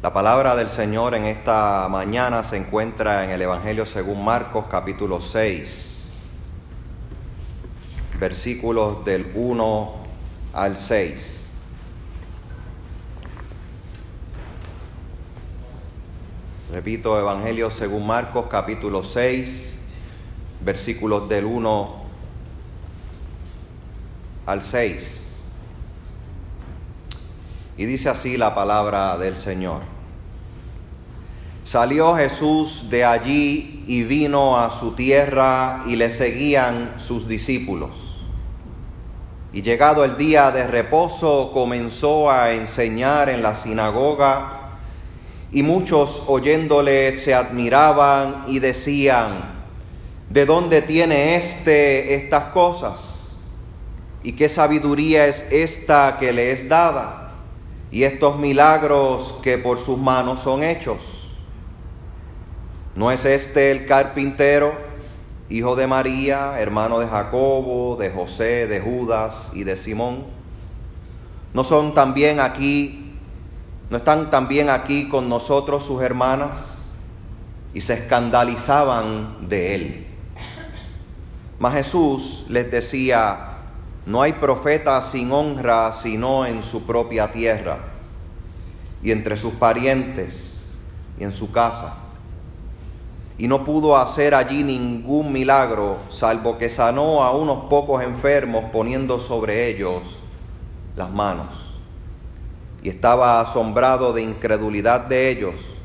La palabra del Señor en esta mañana se encuentra en el Evangelio según Marcos capítulo 6, versículos del 1 al 6. Repito, Evangelio según Marcos capítulo 6, versículos del 1 al 6. Y dice así la palabra del Señor. Salió Jesús de allí y vino a su tierra y le seguían sus discípulos. Y llegado el día de reposo comenzó a enseñar en la sinagoga y muchos oyéndole se admiraban y decían, ¿de dónde tiene éste estas cosas? ¿Y qué sabiduría es esta que le es dada? Y estos milagros que por sus manos son hechos. ¿No es este el carpintero, hijo de María, hermano de Jacobo, de José, de Judas y de Simón? ¿No son también aquí, no están también aquí con nosotros sus hermanas? Y se escandalizaban de él. Mas Jesús les decía, no hay profeta sin honra sino en su propia tierra y entre sus parientes y en su casa. Y no pudo hacer allí ningún milagro, salvo que sanó a unos pocos enfermos poniendo sobre ellos las manos. Y estaba asombrado de incredulidad de ellos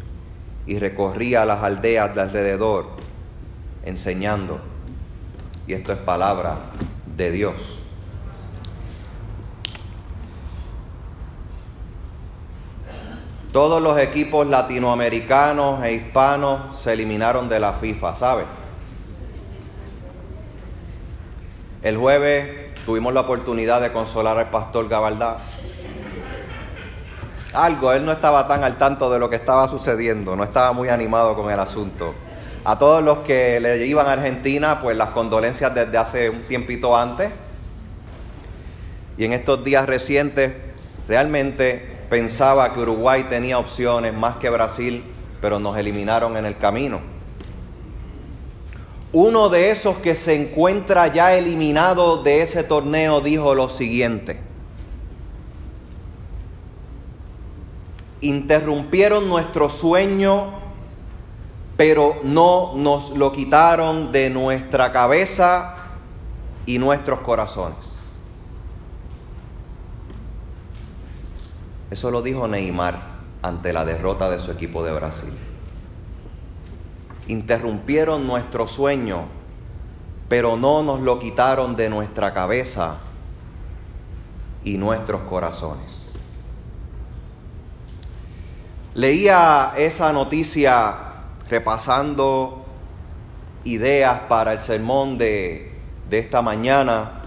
y recorría las aldeas de alrededor enseñando. Y esto es palabra de Dios. Todos los equipos latinoamericanos e hispanos se eliminaron de la FIFA, ¿sabe? El jueves tuvimos la oportunidad de consolar al pastor Gabaldá. Algo, él no estaba tan al tanto de lo que estaba sucediendo, no estaba muy animado con el asunto. A todos los que le iban a Argentina, pues las condolencias desde hace un tiempito antes. Y en estos días recientes, realmente pensaba que Uruguay tenía opciones más que Brasil, pero nos eliminaron en el camino. Uno de esos que se encuentra ya eliminado de ese torneo dijo lo siguiente. Interrumpieron nuestro sueño, pero no nos lo quitaron de nuestra cabeza y nuestros corazones. Eso lo dijo Neymar ante la derrota de su equipo de Brasil. Interrumpieron nuestro sueño, pero no nos lo quitaron de nuestra cabeza y nuestros corazones. Leía esa noticia repasando ideas para el sermón de, de esta mañana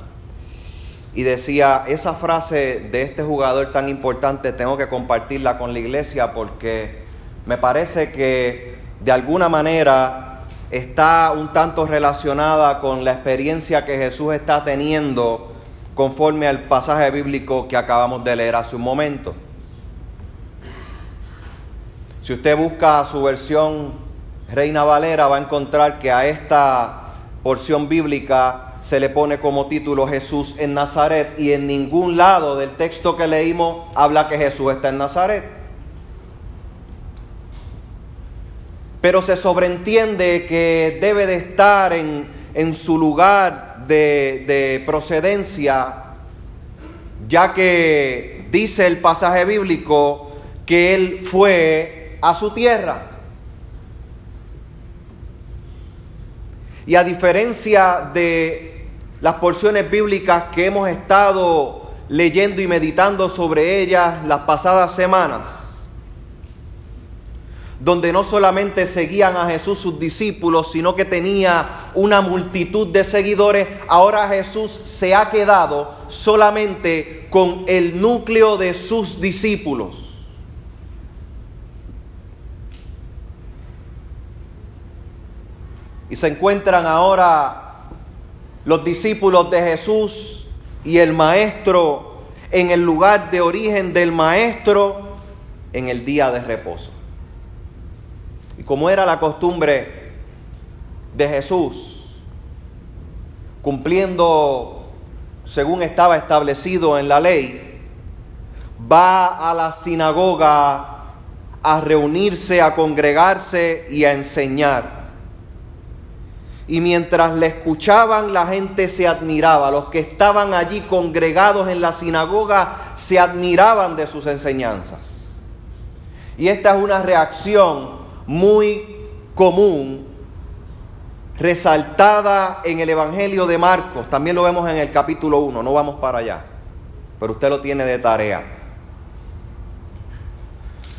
y decía, esa frase de este jugador tan importante tengo que compartirla con la iglesia porque me parece que de alguna manera está un tanto relacionada con la experiencia que Jesús está teniendo conforme al pasaje bíblico que acabamos de leer hace un momento. Si usted busca su versión Reina Valera va a encontrar que a esta porción bíblica se le pone como título Jesús en Nazaret y en ningún lado del texto que leímos habla que Jesús está en Nazaret. Pero se sobreentiende que debe de estar en, en su lugar de, de procedencia, ya que dice el pasaje bíblico que él fue a su tierra. Y a diferencia de las porciones bíblicas que hemos estado leyendo y meditando sobre ellas las pasadas semanas, donde no solamente seguían a Jesús sus discípulos, sino que tenía una multitud de seguidores, ahora Jesús se ha quedado solamente con el núcleo de sus discípulos. Y se encuentran ahora los discípulos de Jesús y el Maestro en el lugar de origen del Maestro, en el día de reposo. Y como era la costumbre de Jesús, cumpliendo según estaba establecido en la ley, va a la sinagoga a reunirse, a congregarse y a enseñar. Y mientras le escuchaban, la gente se admiraba. Los que estaban allí congregados en la sinagoga se admiraban de sus enseñanzas. Y esta es una reacción muy común, resaltada en el Evangelio de Marcos. También lo vemos en el capítulo 1, no vamos para allá, pero usted lo tiene de tarea.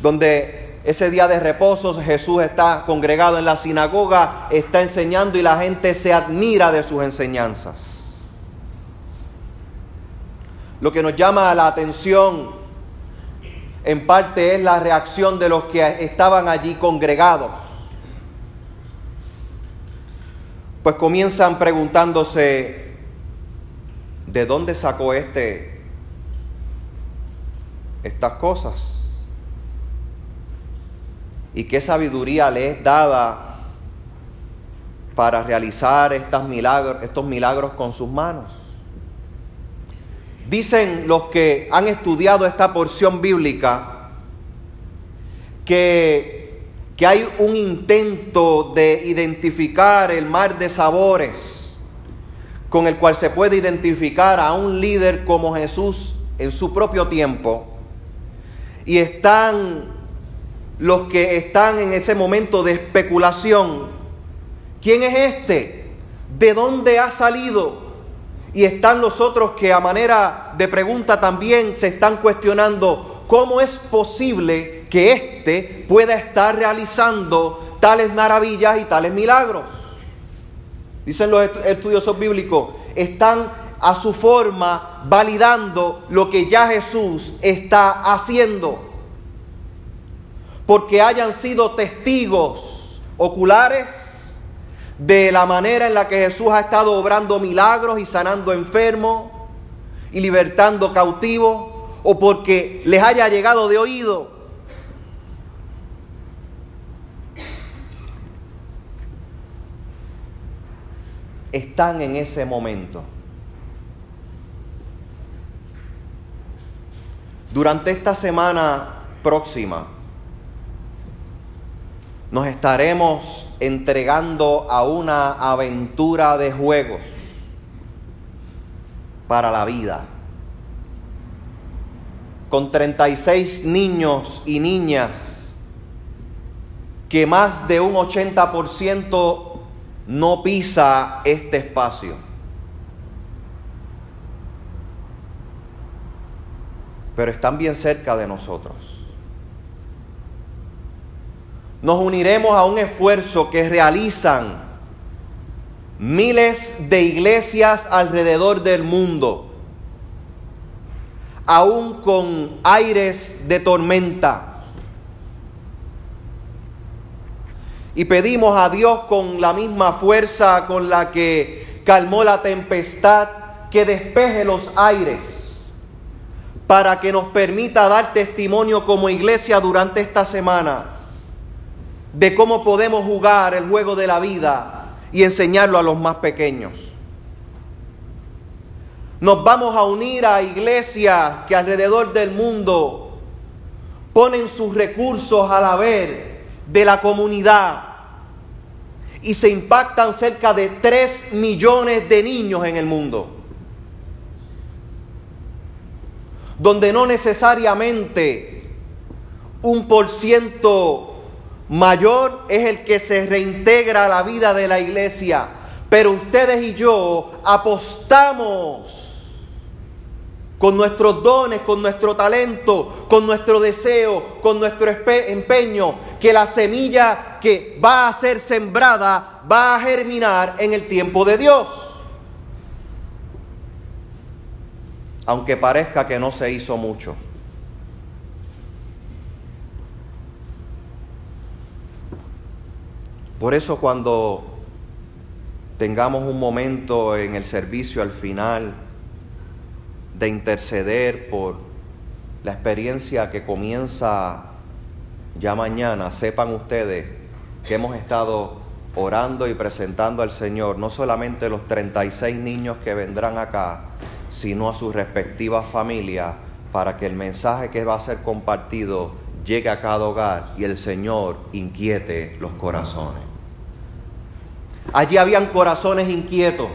Donde ese día de reposo Jesús está congregado en la sinagoga, está enseñando y la gente se admira de sus enseñanzas. Lo que nos llama la atención en parte es la reacción de los que estaban allí congregados. Pues comienzan preguntándose, ¿de dónde sacó este estas cosas? Y qué sabiduría le es dada para realizar estos milagros, estos milagros con sus manos. Dicen los que han estudiado esta porción bíblica que, que hay un intento de identificar el mar de sabores con el cual se puede identificar a un líder como Jesús en su propio tiempo y están los que están en ese momento de especulación. ¿Quién es este? ¿De dónde ha salido? Y están los otros que a manera de pregunta también se están cuestionando cómo es posible que éste pueda estar realizando tales maravillas y tales milagros. Dicen los estudiosos bíblicos, están a su forma validando lo que ya Jesús está haciendo porque hayan sido testigos oculares de la manera en la que Jesús ha estado obrando milagros y sanando enfermos y libertando cautivos, o porque les haya llegado de oído. Están en ese momento. Durante esta semana próxima, nos estaremos entregando a una aventura de juegos para la vida. Con 36 niños y niñas que más de un 80% no pisa este espacio. Pero están bien cerca de nosotros nos uniremos a un esfuerzo que realizan miles de iglesias alrededor del mundo, aún con aires de tormenta. Y pedimos a Dios con la misma fuerza con la que calmó la tempestad, que despeje los aires para que nos permita dar testimonio como iglesia durante esta semana de cómo podemos jugar el juego de la vida y enseñarlo a los más pequeños. Nos vamos a unir a iglesias que alrededor del mundo ponen sus recursos al haber de la comunidad y se impactan cerca de 3 millones de niños en el mundo. Donde no necesariamente un por ciento mayor es el que se reintegra a la vida de la iglesia. Pero ustedes y yo apostamos con nuestros dones, con nuestro talento, con nuestro deseo, con nuestro empeño, que la semilla que va a ser sembrada va a germinar en el tiempo de Dios. Aunque parezca que no se hizo mucho. Por eso cuando tengamos un momento en el servicio al final de interceder por la experiencia que comienza ya mañana sepan ustedes que hemos estado orando y presentando al Señor no solamente los 36 niños que vendrán acá, sino a sus respectivas familias para que el mensaje que va a ser compartido llegue a cada hogar y el Señor inquiete los corazones. Allí habían corazones inquietos.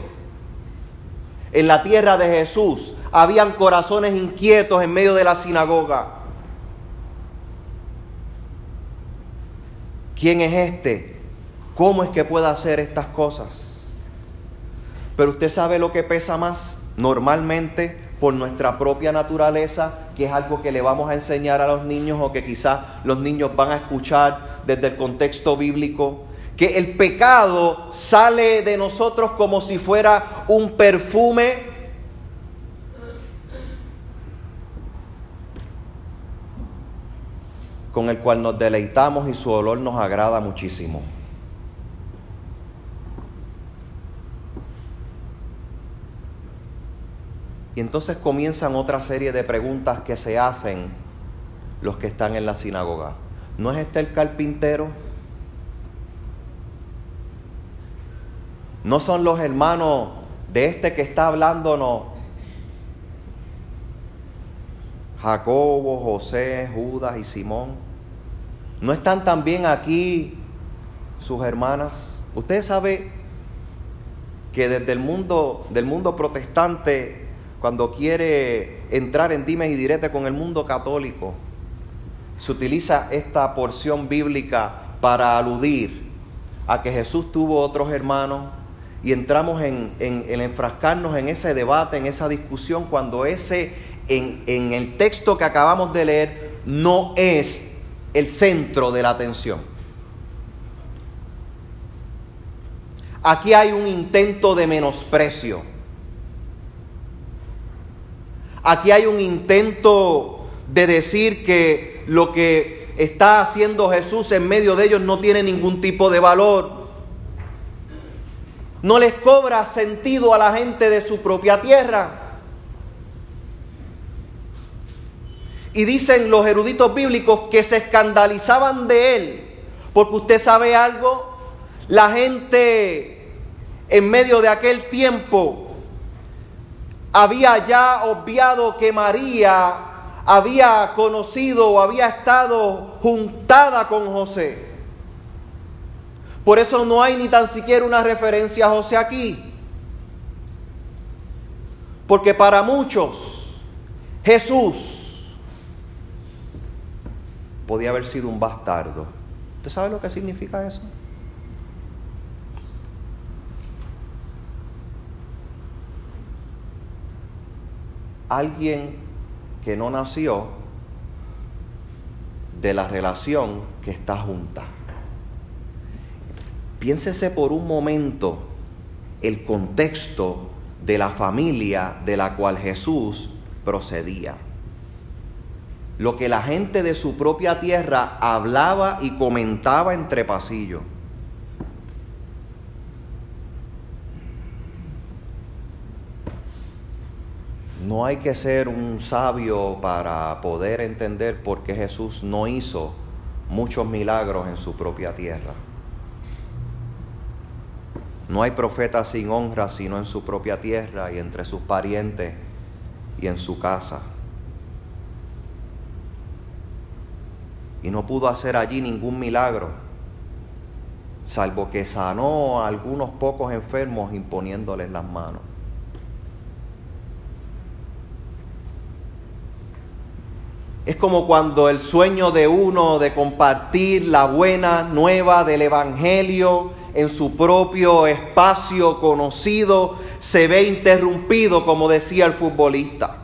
En la tierra de Jesús habían corazones inquietos en medio de la sinagoga. ¿Quién es este? ¿Cómo es que puede hacer estas cosas? Pero usted sabe lo que pesa más normalmente por nuestra propia naturaleza, que es algo que le vamos a enseñar a los niños o que quizás los niños van a escuchar desde el contexto bíblico, que el pecado sale de nosotros como si fuera un perfume con el cual nos deleitamos y su olor nos agrada muchísimo. Y entonces comienzan otra serie de preguntas que se hacen los que están en la sinagoga. ¿No es este el carpintero? ¿No son los hermanos de este que está hablándonos? Jacobo, José, Judas y Simón. ¿No están también aquí sus hermanas? Usted sabe que desde el mundo del mundo protestante cuando quiere entrar en dimes y diretes con el mundo católico, se utiliza esta porción bíblica para aludir a que Jesús tuvo otros hermanos y entramos en, enfrascarnos en ese debate, en esa discusión, cuando ese, en, en el texto que acabamos de leer, no es el centro de la atención. Aquí hay un intento de menosprecio Aquí hay un intento de decir que lo que está haciendo Jesús en medio de ellos no tiene ningún tipo de valor. No les cobra sentido a la gente de su propia tierra. Y dicen los eruditos bíblicos que se escandalizaban de él. Porque usted sabe algo, la gente en medio de aquel tiempo había ya obviado que María había conocido o había estado juntada con José. Por eso no hay ni tan siquiera una referencia a José aquí. Porque para muchos Jesús podía haber sido un bastardo. ¿Usted sabe lo que significa eso? alguien que no nació de la relación que está junta. Piénsese por un momento el contexto de la familia de la cual Jesús procedía. Lo que la gente de su propia tierra hablaba y comentaba entre pasillos. No hay que ser un sabio para poder entender por qué Jesús no hizo muchos milagros en su propia tierra. No hay profeta sin honra sino en su propia tierra y entre sus parientes y en su casa. Y no pudo hacer allí ningún milagro, salvo que sanó a algunos pocos enfermos imponiéndoles las manos. Es como cuando el sueño de uno de compartir la buena nueva del Evangelio en su propio espacio conocido se ve interrumpido, como decía el futbolista.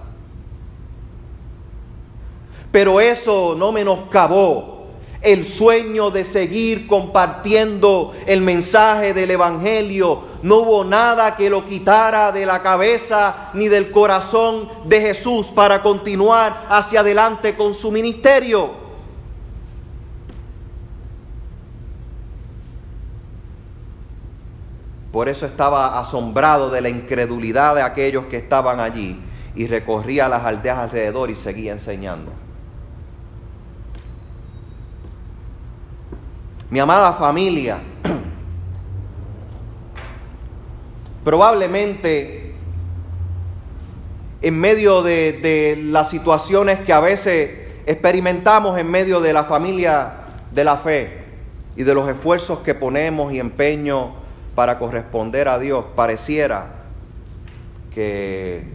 Pero eso no menoscabó el sueño de seguir compartiendo el mensaje del Evangelio. No hubo nada que lo quitara de la cabeza ni del corazón de Jesús para continuar hacia adelante con su ministerio. Por eso estaba asombrado de la incredulidad de aquellos que estaban allí y recorría las aldeas alrededor y seguía enseñando. Mi amada familia, probablemente en medio de, de, las situaciones que a veces experimentamos en medio de la familia de la fe y de los esfuerzos que ponemos y empeño para corresponder a Dios, pareciera que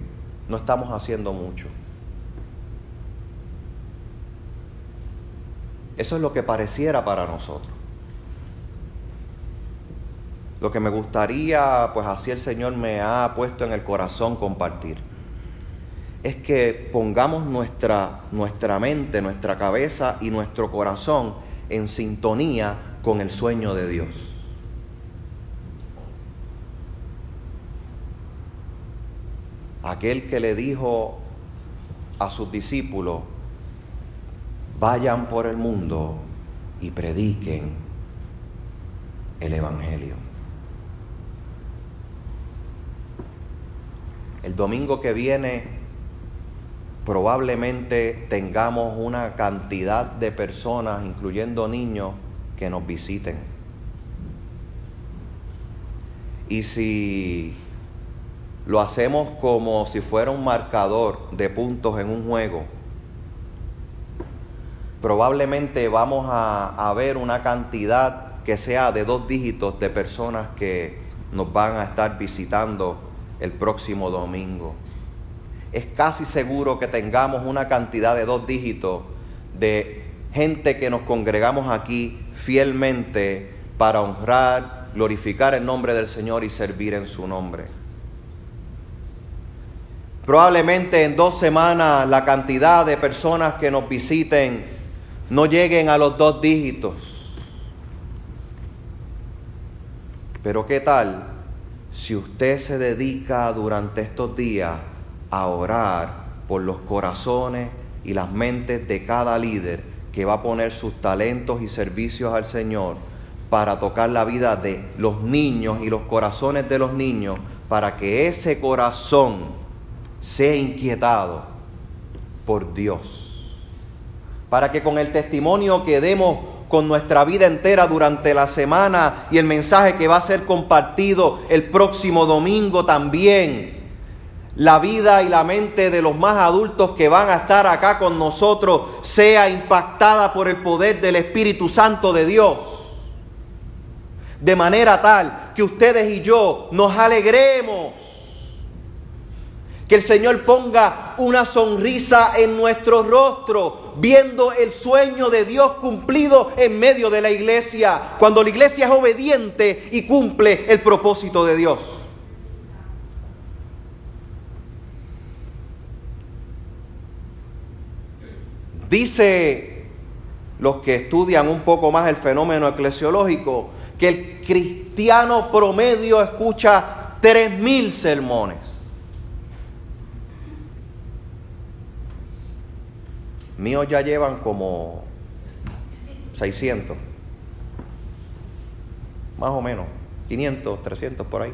no estamos haciendo mucho. Eso es lo que pareciera para nosotros. Lo que me gustaría, pues así el Señor me ha puesto en el corazón compartir, es que pongamos nuestra, nuestra mente, nuestra cabeza y nuestro corazón en sintonía con el sueño de Dios. Aquel que le dijo a sus discípulos, vayan por el mundo y prediquen el Evangelio. El domingo que viene probablemente tengamos una cantidad de personas, incluyendo niños, que nos visiten. Y si lo hacemos como si fuera un marcador de puntos en un juego, probablemente vamos a, ver una cantidad que sea de dos dígitos de personas que nos van a estar visitando el próximo domingo. Es casi seguro que tengamos una cantidad de dos dígitos de gente que nos congregamos aquí fielmente para honrar, glorificar el nombre del Señor y servir en su nombre. Probablemente en dos semanas la cantidad de personas que nos visiten no lleguen a los dos dígitos. Pero ¿qué tal si usted se dedica durante estos días a orar por los corazones y las mentes de cada líder que va a poner sus talentos y servicios al Señor para tocar la vida de los niños y los corazones de los niños, para que ese corazón sea inquietado por Dios para que con el testimonio que demos con nuestra vida entera durante la semana y el mensaje que va a ser compartido el próximo domingo también, la vida y la mente de los más adultos que van a estar acá con nosotros sea impactada por el poder del Espíritu Santo de Dios. De manera tal que ustedes y yo nos alegremos que el Señor ponga una sonrisa en nuestro rostro, viendo el sueño de Dios cumplido en medio de la iglesia, cuando la iglesia es obediente y cumple el propósito de Dios. Dice los que estudian un poco más el fenómeno eclesiológico que el cristiano promedio escucha tres mil sermones. Míos ya llevan como 600. Más o menos. 500, 300 por ahí.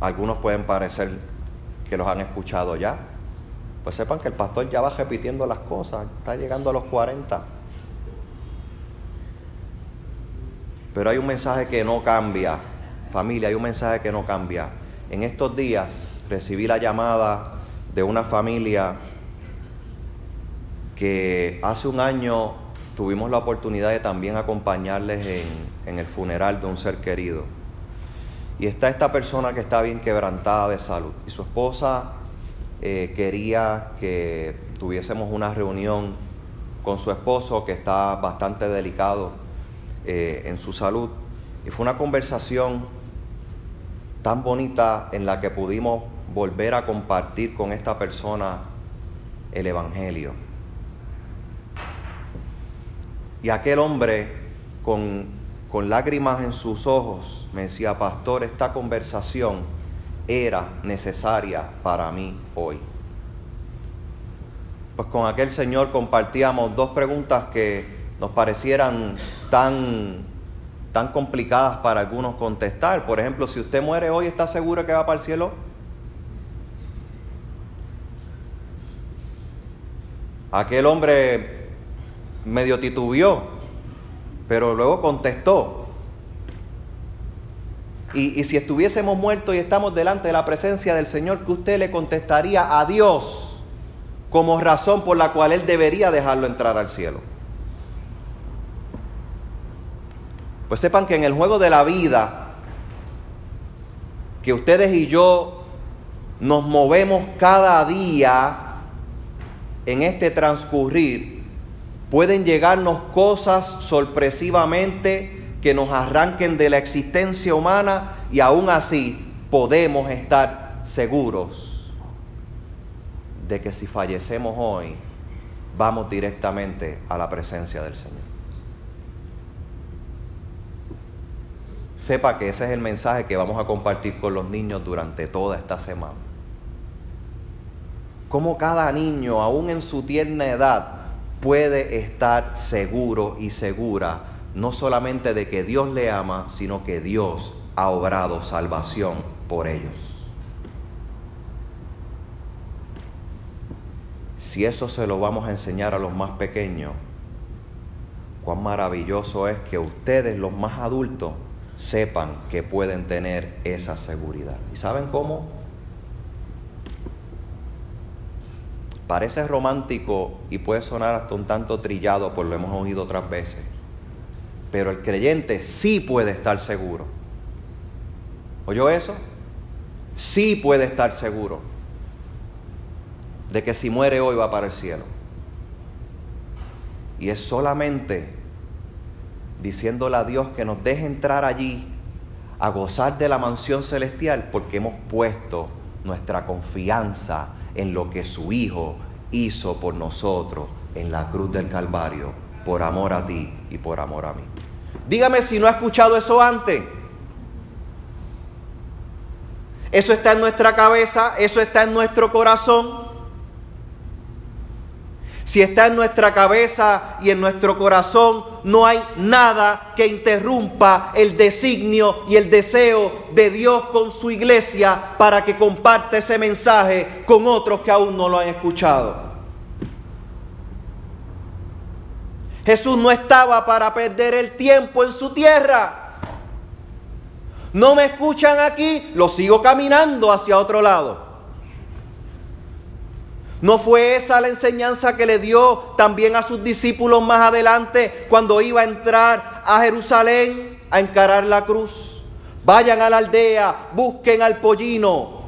Algunos pueden parecer que los han escuchado ya. Pues sepan que el pastor ya va repitiendo las cosas. Está llegando a los 40. Pero hay un mensaje que no cambia. Familia, hay un mensaje que no cambia. En estos días recibí la llamada de una familia que hace un año tuvimos la oportunidad de también acompañarles en, el funeral de un ser querido. Y está esta persona que está bien quebrantada de salud. Y su esposa eh, quería que tuviésemos una reunión con su esposo que está bastante delicado eh, en su salud. Y fue una conversación tan bonita en la que pudimos volver a compartir con esta persona el Evangelio. Y aquel hombre con, con lágrimas en sus ojos me decía, pastor, esta conversación era necesaria para mí hoy. Pues con aquel señor compartíamos dos preguntas que nos parecieran tan, tan complicadas para algunos contestar. Por ejemplo, si usted muere hoy, ¿está seguro que va para el cielo? Aquel hombre medio titubeó, pero luego contestó. Y, y, si estuviésemos muertos y estamos delante de la presencia del Señor, que usted le contestaría a Dios como razón por la cual Él debería dejarlo entrar al cielo. Pues sepan que en el juego de la vida, que ustedes y yo nos movemos cada día en este transcurrir, pueden llegarnos cosas sorpresivamente que nos arranquen de la existencia humana y aún así podemos estar seguros de que si fallecemos hoy, vamos directamente a la presencia del Señor. Sepa que ese es el mensaje que vamos a compartir con los niños durante toda esta semana. Cómo cada niño, aún en su tierna edad, puede estar seguro y segura, no solamente de que Dios le ama, sino que Dios ha obrado salvación por ellos. Si eso se lo vamos a enseñar a los más pequeños, cuán maravilloso es que ustedes, los más adultos, sepan que pueden tener esa seguridad. ¿Y saben cómo? Parece romántico y puede sonar hasta un tanto trillado, por lo hemos oído otras veces. Pero el creyente sí puede estar seguro. ¿Oyó eso? Sí puede estar seguro de que si muere hoy va para el cielo. Y es solamente diciéndole a Dios que nos deje entrar allí a gozar de la mansión celestial porque hemos puesto nuestra confianza en lo que su Hijo hizo por nosotros en la cruz del Calvario, por amor a ti y por amor a mí. Dígame si no ha escuchado eso antes. Eso está en nuestra cabeza, eso está en nuestro corazón. Si está en nuestra cabeza y en nuestro corazón, no hay nada que interrumpa el designio y el deseo de Dios con su iglesia para que comparte ese mensaje con otros que aún no lo han escuchado. Jesús no estaba para perder el tiempo en su tierra. No me escuchan aquí, lo sigo caminando hacia otro lado. ¿No fue esa la enseñanza que le dio también a sus discípulos más adelante cuando iba a entrar a Jerusalén a encarar la cruz? Vayan a la aldea, busquen al pollino.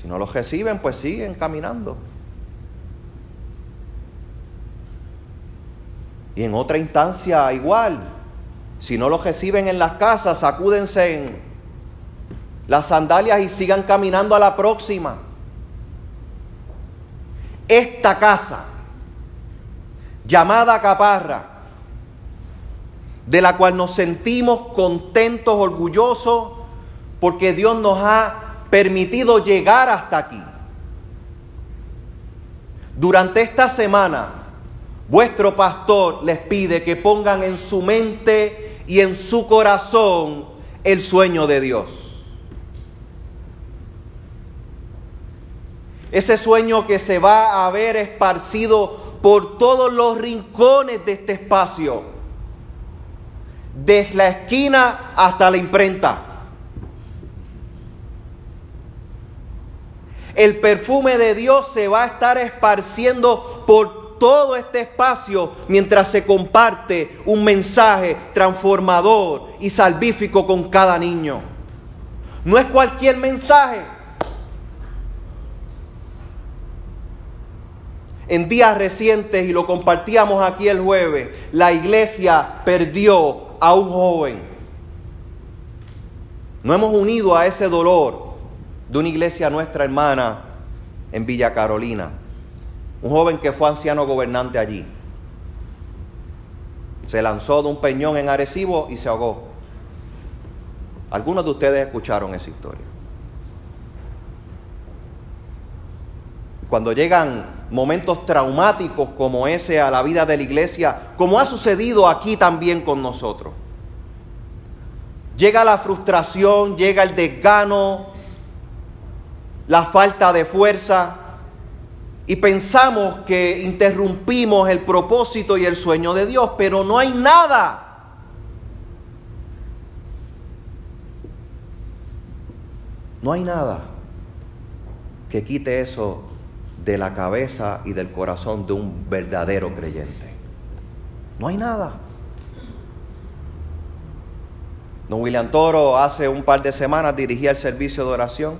Si no los reciben, pues siguen caminando. Y en otra instancia igual, si no los reciben en las casas, sacúdense en las sandalias y sigan caminando a la próxima. Esta casa, llamada Caparra, de la cual nos sentimos contentos, orgullosos, porque Dios nos ha permitido llegar hasta aquí. Durante esta semana, vuestro pastor les pide que pongan en su mente y en su corazón el sueño de Dios. Ese sueño que se va a ver esparcido por todos los rincones de este espacio. Desde la esquina hasta la imprenta. El perfume de Dios se va a estar esparciendo por todo este espacio mientras se comparte un mensaje transformador y salvífico con cada niño. No es cualquier mensaje. En días recientes, y lo compartíamos aquí el jueves, la iglesia perdió a un joven. No hemos unido a ese dolor de una iglesia nuestra hermana en Villa Carolina. Un joven que fue anciano gobernante allí. Se lanzó de un peñón en Arecibo y se ahogó. Algunos de ustedes escucharon esa historia. Cuando llegan momentos traumáticos como ese a la vida de la iglesia, como ha sucedido aquí también con nosotros. Llega la frustración, llega el desgano, la falta de fuerza, y pensamos que interrumpimos el propósito y el sueño de Dios, pero no hay nada. No hay nada que quite eso de la cabeza y del corazón de un verdadero creyente. No hay nada. Don William Toro hace un par de semanas dirigía el servicio de oración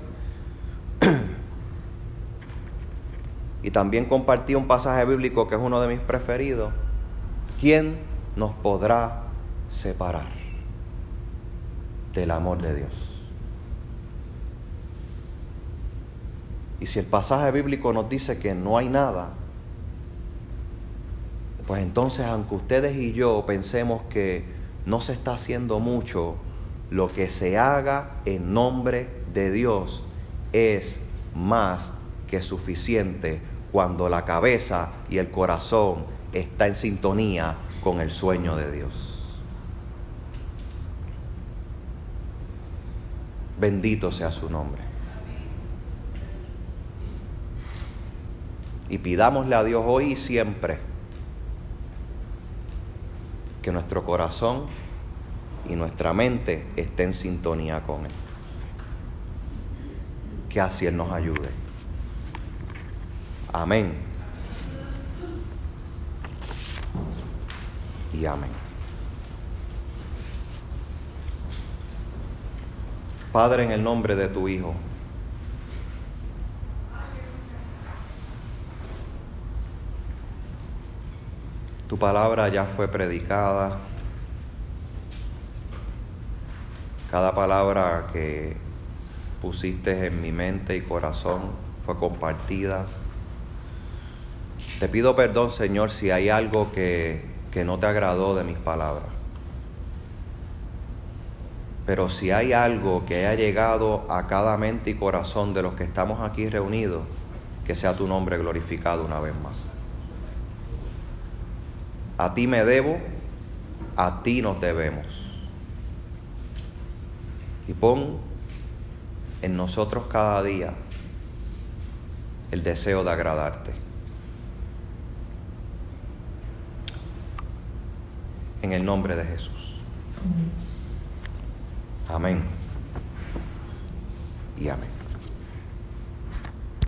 y también compartí un pasaje bíblico que es uno de mis preferidos. ¿Quién nos podrá separar del amor de Dios? Y si el pasaje bíblico nos dice que no hay nada, pues entonces aunque ustedes y yo pensemos que no se está haciendo mucho, lo que se haga en nombre de Dios es más que suficiente cuando la cabeza y el corazón está en sintonía con el sueño de Dios. Bendito sea su nombre. Y pidámosle a Dios hoy y siempre que nuestro corazón y nuestra mente esté en sintonía con Él. Que así Él nos ayude. Amén. Y amén. Padre, en el nombre de tu Hijo, tu palabra ya fue predicada. Cada palabra que pusiste en mi mente y corazón fue compartida. Te pido perdón, Señor, si hay algo que, que no te agradó de mis palabras. Pero si hay algo que haya llegado a cada mente y corazón de los que estamos aquí reunidos, que sea tu nombre glorificado una vez más. A ti me debo, a ti nos debemos. Y pon en nosotros cada día el deseo de agradarte. en el nombre de Jesús. Amén. Y amén.